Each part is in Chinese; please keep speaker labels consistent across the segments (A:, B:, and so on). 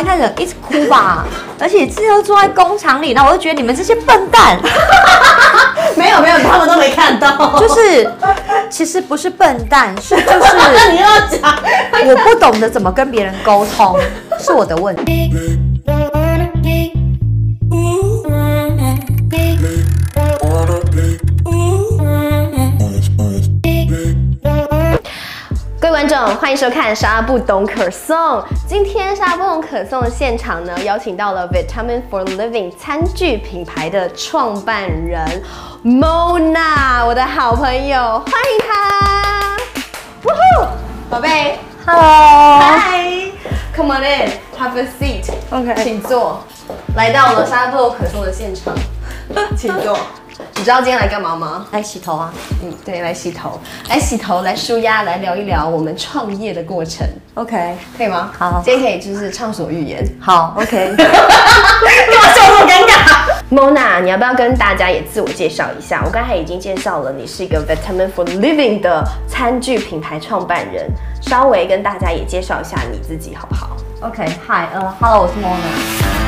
A: 一开始一直哭吧，而且自己又坐在工厂里，然后我就觉得你们这些笨蛋，
B: 没有没有，他们都没看到。
A: 就是其实不是笨蛋，是就是
B: 那 你要讲，
A: 我不懂得怎么跟别人沟通，是我的问题。
B: 众，欢迎收看《莎不懂可颂》。今天《莎不懂可颂》的现场呢，邀请到了 Vitamin for Living 餐具品牌的创办人 Mona，我的好朋友，欢迎她。哇呼，宝贝 Hello，，Hi，Come on in，have a seat。
A: OK
B: 请坐。来到了沙布可颂的现场，请坐。你知道今天来干嘛吗？
A: 来洗头啊
B: 嗯，对，来洗头，来洗头，来舒压，来聊一聊我们创业的过程
A: ，？OK，
B: 可以吗？
A: 好
B: 今天可以就是畅所欲言。
A: 好，OK。
B: 干嘛笑这么尴尬？Mona，你要不要跟大家也自我介绍一下？我刚才已经介绍了，你是一个 Vitamin for Living 的餐具品牌创办人，稍微跟大家也介绍一下你自己好不好
A: ？OK，嗨，呃，Hello，我是 Mona。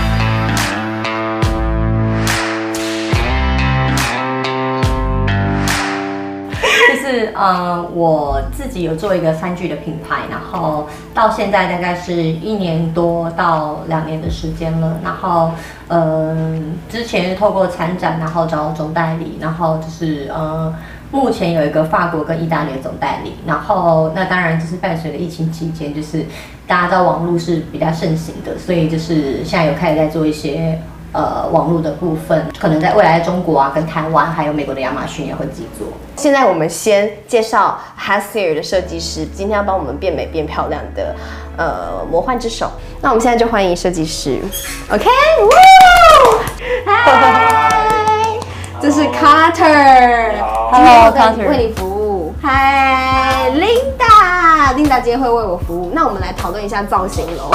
A: 是呃，我自己有做一个餐具的品牌，然后到现在大概是一年多到两年的时间了。然后呃，之前是透过参展，然后找总代理，然后就是呃，目前有一个法国跟意大利的总代理。然后那当然就是伴随着疫情期间，就是大家知道网络是比较盛行的，所以就是现在有开始在做一些。呃，网络的部分可能在未来的中国啊、跟台湾还有美国的亚马逊也会自己做。
B: 现在我们先介绍 Hassier 的设计师，今天要帮我们变美变漂亮的呃魔幻之手。那我们现在就欢迎设计师，OK，呜，嗨，这是
A: Carter，Hello，Carter
B: 为你服务。嗨，Linda，Linda 今天会为我服务。那我们来讨论一下造型喽。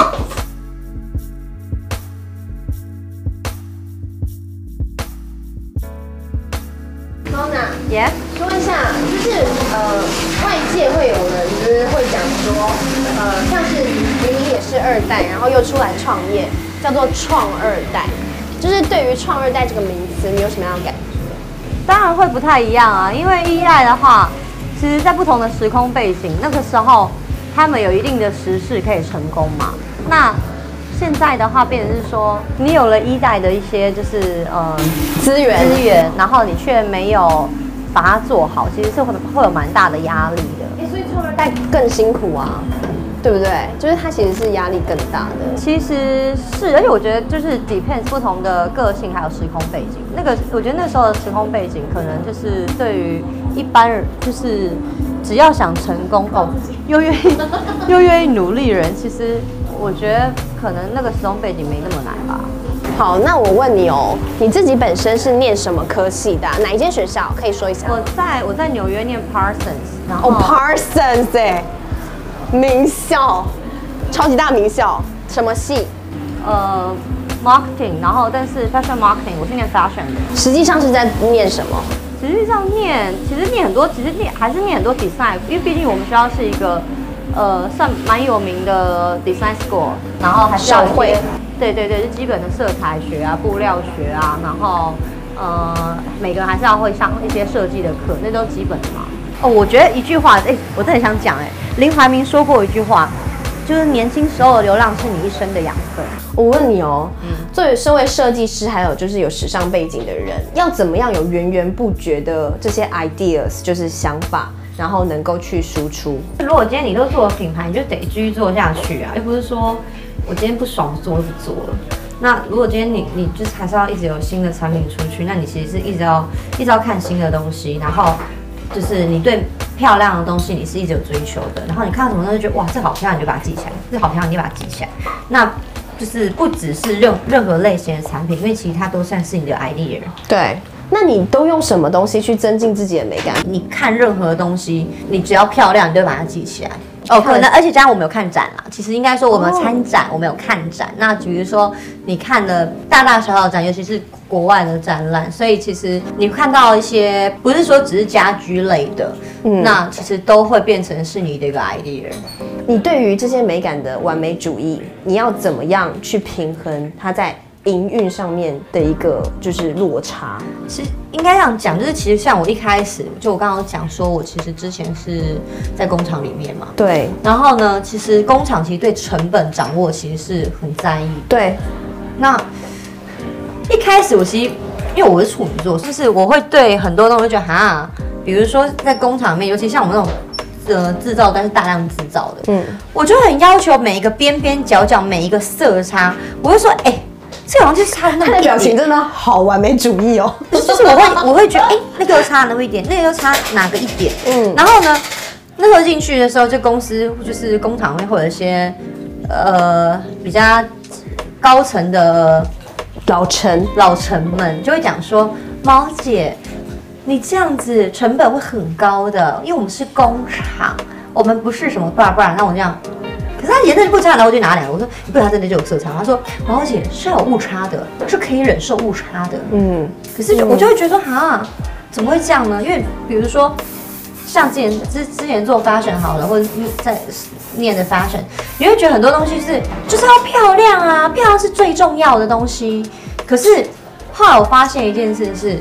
A: Mona，Yes，
B: 说一下，就是呃，外界会有人就是会讲说，呃，像是明明也是二代，然后又出来创业，叫做创二代。就是对于创二代这个名词，你有什么样的感觉？
A: 当然会不太一样啊，因为一代的话，其实在不同的时空背景，那个时候他们有一定的时势可以成功嘛。那现在的话，变成是说，你有了一代的一些就是呃
B: 资源
A: 资源，然后你却没有把它做好，其实是会会有蛮大的压力的。
B: 所以创二代更辛苦啊，对不对？就是它其实是压力更大的。
A: 其实是，而且我觉得就是 depends 不同的个性还有时空背景。那个我觉得那时候的时空背景，可能就是对于一般人，就是只要想成功哦，又愿意 又愿意努力的人，其实我觉得可能那个时空背景没那么难吧。
B: 好，那我问你哦，你自己本身是念什么科系的啊、哪一间学校？可以说一下。
A: 我在我在纽约念 Parsons，然后、
B: 哦，Parsons 哎，名校，超级大名校，什么系？
A: 呃 marketing，然后但是 fashion marketing 我是念 fashion 的。
B: 实际上是在念什么？
A: 实际上念，其实念很多，其实念还是念很多 design，因为毕竟我们学校是一个呃算蛮有名的 design school，然后还是要有一些，对对对，就基本的色彩学啊、布料学啊，然后呃每个人还是要会上一些设计的课，那都基本的嘛。哦，我觉得一句话，哎、我真的很想讲，哎，林怀民说过一句话，就是年轻时候的流浪是你一生的养分。
B: 我问你哦，嗯作为身为设计师，还有就是有时尚背景的人，要怎么样有源源不绝的这些 ideas，就是想法，然后能够去输出？
A: 如果今天你都做了品牌，你就得继续做下去啊，又不是说我今天不爽做就不做了。那如果今天你你就是还是要一直有新的产品出去，那你其实是一直要一直要看新的东西，然后就是你对漂亮的东西你是一直有追求的，然后你看到什么东西觉得哇这好漂亮，你就把它记起来，这好漂亮你就把它记起来。那就是不只是任任何类型的产品，因为其实它都算是你的 idea。
B: 对，那你都用什么东西去增进自己的美感？
A: 你看任何东西，你只要漂亮，你就把它记起来。哦，可能，而且加上我们有看展啦。其实应该说我们参展，我们有看展。那比如说你看了大大小小的展，尤其是国外的展览，所以其实你看到一些不是说只是家居类的，
B: 嗯
A: 那其实都会变成是你的一个 idea。
B: 你对于这些美感的完美主义，你要怎么样去平衡它在营运上面的一个就是落差？
A: 其实应该这样讲，就是其实像我一开始就我刚刚讲说，我其实之前是在工厂里面嘛，
B: 对
A: 然后呢，其实工厂其实对成本掌握其实是很在意。
B: 对，
A: 那一开始我其实因为我是处女座，就是我会对很多东西觉得哈，比如说在工厂里面，尤其像我们那种呃制造但是大量制造的，
B: 嗯，
A: 我就很要求每一个边边角角每一个色差，我会说，哎、这好像就差那么一
B: 他的表情，真的好完美主义哦。
A: 就是我会我会觉得，哎、那个又差那么一点，那个又差哪个一点，
B: 嗯
A: 然后呢，那时候进去的时候，就公司就是工厂会会有一些呃比较高层的
B: 老陈，
A: 老陈们就会讲说，猫姐，你这样子成本会很高的，因为我们是工厂，我们不是什么爸爸。那我这样，颜色就不差，然后我就拿两个，我说，不然真的就有色差。他说，毛姐是有误差的，是可以忍受误差的。
B: 嗯，
A: 可是就我就会觉得说，哈，怎么会这样呢？因为比如说，像之前之之前做 fashion 好了，或者在念的 fashion，你会觉得很多东西是就是要漂亮啊，漂亮是最重要的东西。可是后来我发现一件事是。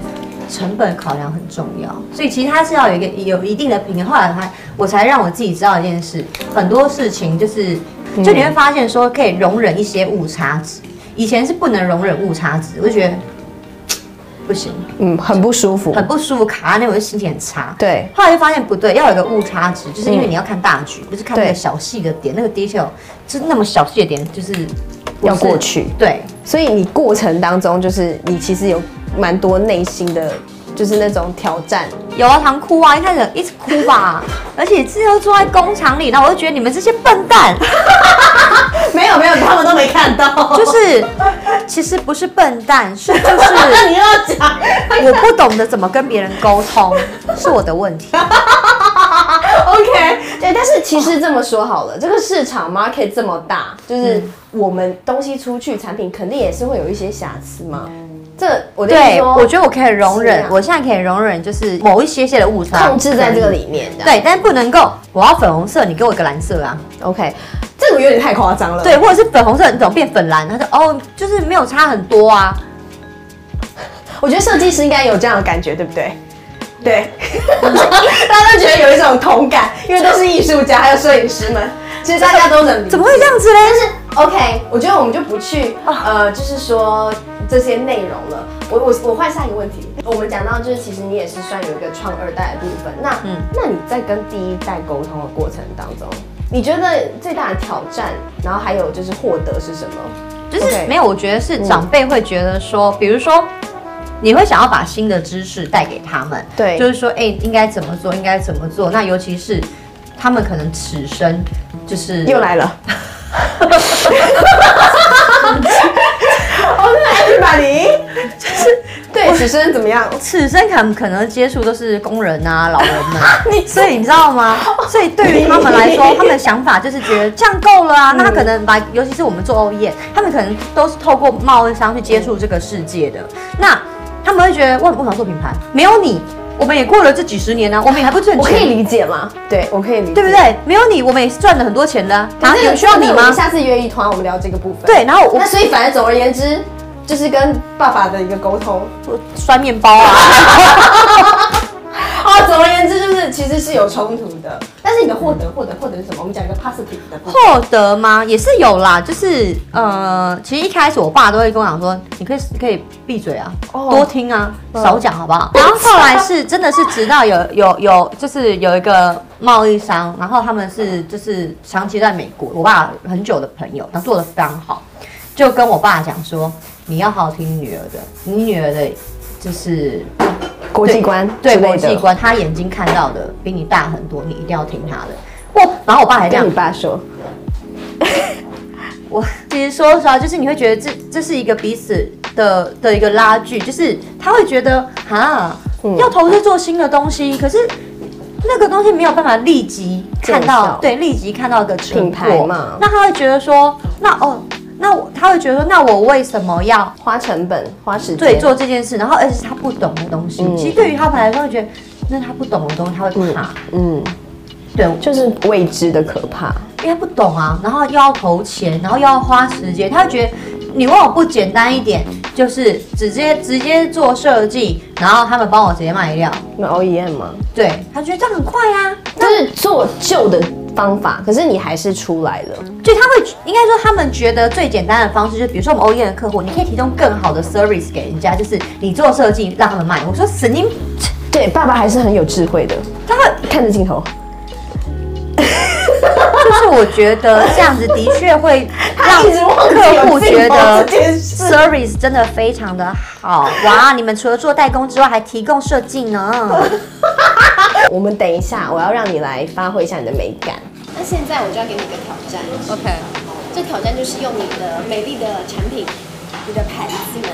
A: 成本考量很重要，所以其实它是要有一个有一定的平衡。后来才我才让我自己知道一件事，很多事情就是，就你会发现说可以容忍一些误差值，以前是不能容忍误差值，我就觉得不行，
B: 嗯，很不舒服。
A: 很不舒服，卡在那我就心情很差。
B: 对，
A: 后来就发现不对，要有一个误差值，就是因为你要看大局，不是看那个小细的点，那个 detail 就是那么小细的点，就是是
B: 要过去。
A: 对，
B: 所以你过程当中，就是你其实有蛮多内心的，就是那种挑战。
A: 有啊，常哭啊，一开始一直哭吧，而且自己又坐在工厂里，然后我就觉得你们这些笨蛋，
B: 没有没有，他们都没看到。
A: 就是其实不是笨蛋，是 就是
B: 你要讲
A: 我不懂得怎么跟别人沟通，是我的问题。
B: OK，对，但是其实这么说好了，这个市场 market 这么大，就是我们东西出去，产品肯定也是会有一些瑕疵嘛。这我
A: 对，我觉得我可以容忍
B: 啊，
A: 我现在可以容忍，就是某一些些的误差
B: 控制在这个里面。的
A: 对，但不能够，我要粉红色，你给我一个蓝色啊。
B: ，OK，这个有点太夸张了。
A: 对，或者是粉红色，你怎么变粉蓝？他说哦，就是没有差很多啊。
B: 我觉得设计师应该有这样的感觉，对不对？对，大家都觉得有一种同感，因为都是艺术家还有摄影师们，其实大家都能
A: 怎么会这样子嘞？
B: 但是 OK，我觉得我们就不去呃，就是说这些内容了。我我我换下一个问题，我们讲到就是其实你也是算有一个创二代的部分。那
A: 嗯
B: 那你在跟第一代沟通的过程当中，你觉得最大的挑战，然后还有就是获得是什么？
A: 就是没有，我觉得是长辈会觉得说，比如说。你会想要把新的知识带给他们，
B: 对
A: 就是说，哎、应该怎么做，应该怎么做。那尤其是他们可能此生就是
B: 又来了。OK，everybody，就是对此生怎么样？
A: 此生可能可能接触都是工人啊、老人们，所以你知道吗？所以对于他们来说，他们的想法就是觉得这样够了啊。那他可能把，尤其是我们做 OEM，他们可能都是透过贸易商去接触这个世界的。那他们会觉得，为什么想做品牌？没有你，我们也过了这几十年呢、我们也还不赚
B: 我可以，理解吗？对，我可以理解，
A: 对不？对？没有你，我们也是赚了很多钱的啊。有需要你吗？
B: 下次约一团，我们聊这个部分。
A: 对，然后我
B: 那所以反正总而言之，就是跟爸爸的一个沟通。
A: 我摔面包啊。
B: 啊，总而言之就是其实是有冲突的，但是你的获得获得获得是什么？我们讲一个 positive 的。
A: 获得吗？也是有啦，就是呃，其实一开始我爸都会跟我讲说，你可以你可以闭嘴啊，
B: 哦
A: 多听啊，
B: 嗯
A: 少讲好不好？然后后来是真的是直到有有有就是有一个贸易商，然后他们是就是长期在美国，我爸很久的朋友，他做的非常好，就跟我爸讲说，你要好好听女儿的，你女儿的就是
B: 国际观
A: 对国际观，她眼睛看到的比你大很多，你一定要听她的。我然后我爸还这样
B: 跟你爸说，
A: 我其实说实话，就是你会觉得这这是一个彼此的的一个拉锯，就是他会觉得哈，
B: 嗯。
A: 要投资做新的东西，可是那个东西没有办法立即看到，对，立即看到一个成
B: 品牌
A: 果。
B: 嘛。
A: 那他会觉得说，那哦，那我他会觉得说，那我为什么要
B: 花成本花时间，
A: 对做这件事？然后而且是他不懂的东西，
B: 嗯
A: 其实对于他来说会觉得，那他不懂的东西他会怕。
B: 嗯，
A: 对
B: 就是未知的可怕。
A: 因为他不懂啊，然后又要投钱，然后又要花时间，他会觉得你问我不简单一点，就是直接直接做设计，然后他们帮我直接卖掉，
B: 那 OEM 吗？
A: 对他觉得这样很快啊，
B: 就是做旧的方法，可是你还是出来了。
A: 就他会应该说他们觉得最简单的方式，就是比如说我们 OEM 的客户，你可以提供更好的 service 给人家，就是你做设计让他们卖。我说神经，
B: 对，爸爸还是很有智慧的，
A: 他会
B: 看着镜头。
A: 就是我觉得这样子的确会让客户觉得 service 真的非常的好哇！你们除了做代工之外，还提供设计呢。
B: 我们等一下，我要让你来发挥一下你的美感。那现在我就要给你一个挑战
A: OK，
B: 这挑战就是用你的美丽的产品、你的盘子们，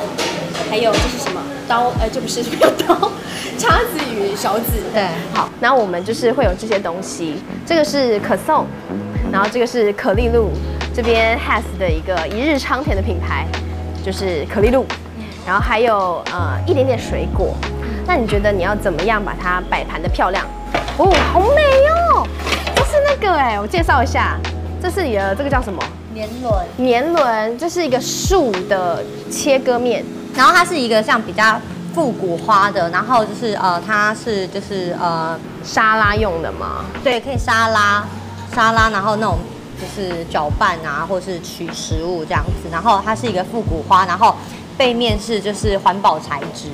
B: 还有这是什么刀？呃，这不是 没有刀，叉子与勺子。
A: 对，
B: 好，那我们就是会有这些东西，这个是可颂，然后这个是可丽露，这边 has 的一个一日昌田的品牌，就是可丽露，然后还有呃一点点水果。那你觉得你要怎么样把它摆盘的漂亮？哦，好美哦！这是那个哎，我介绍一下，这是你的这个叫什么？
A: 年轮，
B: 年轮，就是一个树的切割面，
A: 然后它是一个像比较复古花的，然后就是呃，它是就是呃，
B: 沙拉用的嘛？
A: 对，可以沙拉沙拉，然后那种就是搅拌啊，或是取食物这样子，然后它是一个复古花，然后背面是就是环保材质。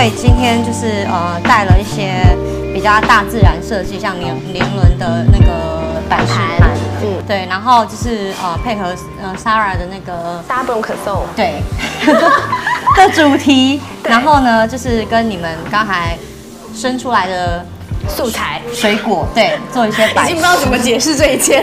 A: 为今天就是呃带了一些比较大自然设计，像年年轮的那个摆饰
B: 盘
A: 盘，
B: 嗯。
A: 嗯，对，然后就是呃配合呃 Sarah 的那个
B: 大家不用可颂，
A: 对。的主题，然后呢就是跟你们刚才生出来的
B: 素材，
A: 水果对做一些摆饰
B: 已经不知，道怎么解释这一切。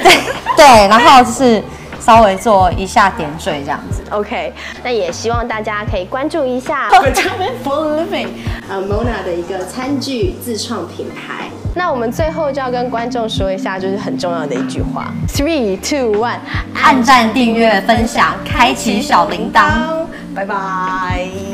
A: 对，然后就是稍微做一下点缀这样子。
B: OK，那也希望大家可以关注一下 Vitamin for Living，呃，Mona 的一个餐具自创品牌。那我们最后就要跟观众说一下，就是很重要的一句话：Three, two, one，
A: 按赞、订阅、分享，开启小铃铛。
B: 拜拜。